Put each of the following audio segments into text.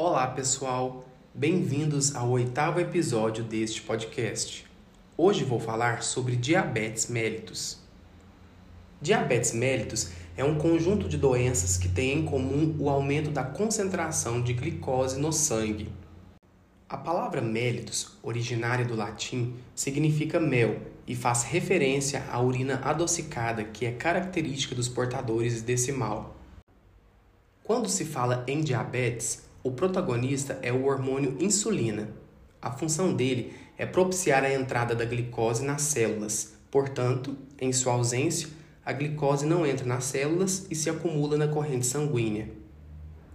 Olá, pessoal. Bem-vindos ao oitavo episódio deste podcast. Hoje vou falar sobre diabetes mellitus. Diabetes mellitus é um conjunto de doenças que têm em comum o aumento da concentração de glicose no sangue. A palavra mellitus, originária do latim, significa mel e faz referência à urina adocicada que é característica dos portadores desse mal. Quando se fala em diabetes, o protagonista é o hormônio insulina. A função dele é propiciar a entrada da glicose nas células. Portanto, em sua ausência, a glicose não entra nas células e se acumula na corrente sanguínea.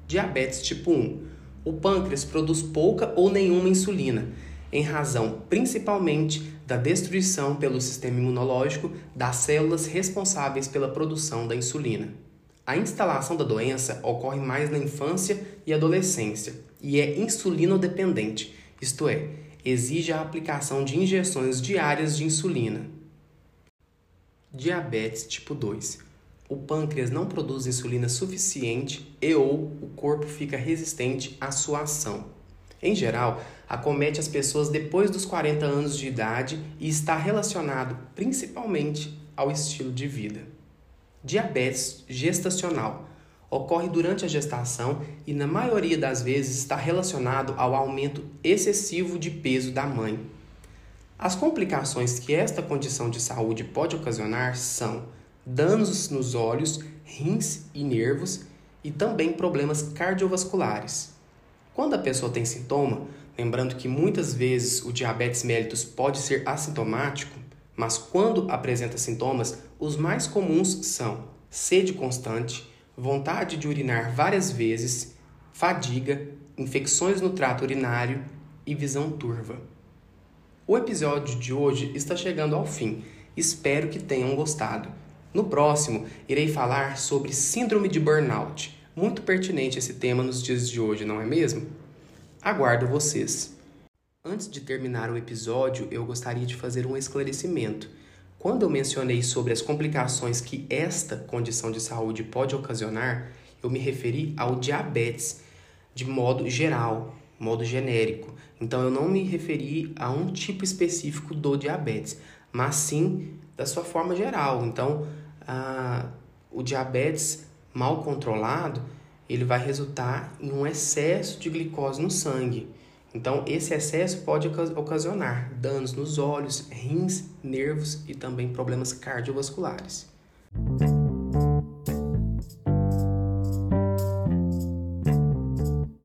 Diabetes tipo 1. O pâncreas produz pouca ou nenhuma insulina, em razão principalmente da destruição pelo sistema imunológico das células responsáveis pela produção da insulina. A instalação da doença ocorre mais na infância e adolescência e é insulinodependente, isto é, exige a aplicação de injeções diárias de insulina. Diabetes tipo 2. O pâncreas não produz insulina suficiente e ou o corpo fica resistente à sua ação. Em geral, acomete as pessoas depois dos 40 anos de idade e está relacionado principalmente ao estilo de vida. Diabetes gestacional ocorre durante a gestação e, na maioria das vezes, está relacionado ao aumento excessivo de peso da mãe. As complicações que esta condição de saúde pode ocasionar são danos nos olhos, rins e nervos e também problemas cardiovasculares. Quando a pessoa tem sintoma, lembrando que muitas vezes o diabetes mellitus pode ser assintomático, mas quando apresenta sintomas, os mais comuns são sede constante, vontade de urinar várias vezes, fadiga, infecções no trato urinário e visão turva. O episódio de hoje está chegando ao fim. Espero que tenham gostado. No próximo, irei falar sobre síndrome de burnout. Muito pertinente esse tema nos dias de hoje, não é mesmo? Aguardo vocês. Antes de terminar o episódio, eu gostaria de fazer um esclarecimento. Quando eu mencionei sobre as complicações que esta condição de saúde pode ocasionar, eu me referi ao diabetes de modo geral, modo genérico. Então eu não me referi a um tipo específico do diabetes, mas sim da sua forma geral. Então, o diabetes mal controlado, ele vai resultar em um excesso de glicose no sangue. Então, esse excesso pode ocasionar danos nos olhos, rins, nervos e também problemas cardiovasculares.